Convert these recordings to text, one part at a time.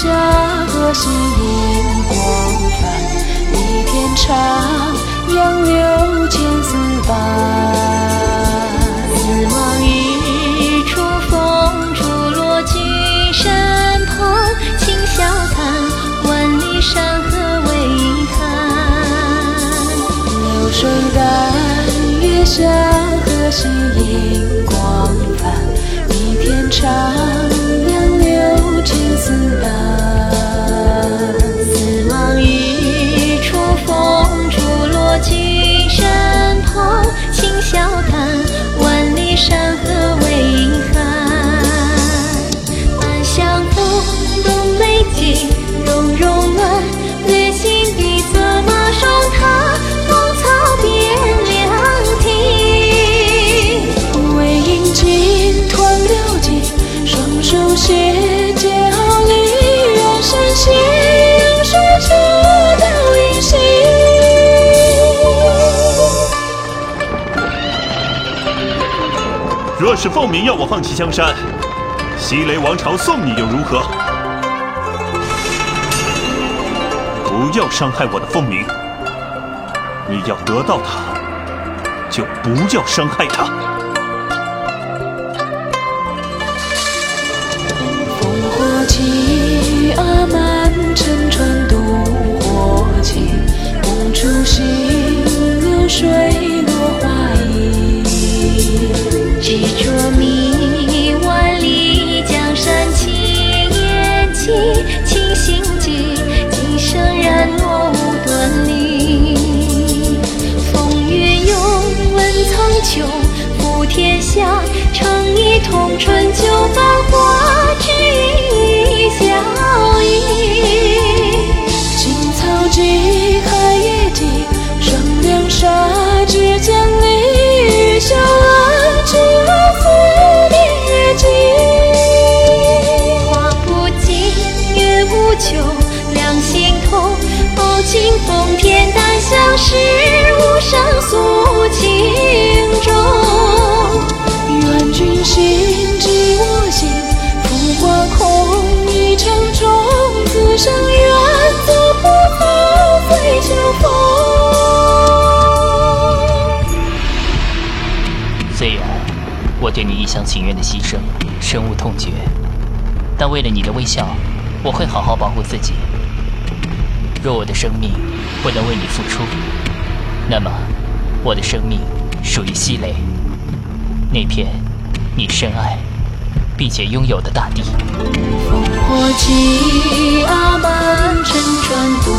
下河西映光帆，一片长杨柳千丝般。似梦一处风烛落君山旁，轻笑谈万里山河为寒。流水淡，月下河西若是凤鸣要我放弃江山，西雷王朝送你又如何？不要伤害我的凤鸣，你要得到他，就不要伤害他。苍穹，负天下，成一统春秋繁虽然我对你一厢情愿的牺牲深恶痛绝，但为了你的微笑，我会好好保护自己。若我的生命不能为你付出，那么我的生命属于西雷，那片你深爱并且拥有的大地。烽火起，阿满乘船渡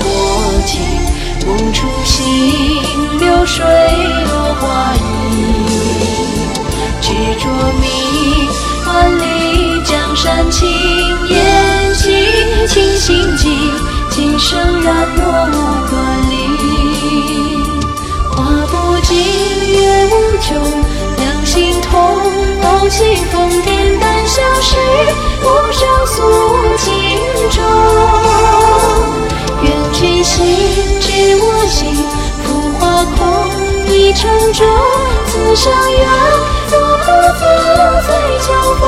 火情，梦初醒，流水情眼起，清心记，今生染墨无端离。花不尽，月无穷，两心同，饱经风天，但相识，无上诉情衷。愿君心知我心，浮华空，一城中，此生缘，若不负随秋风。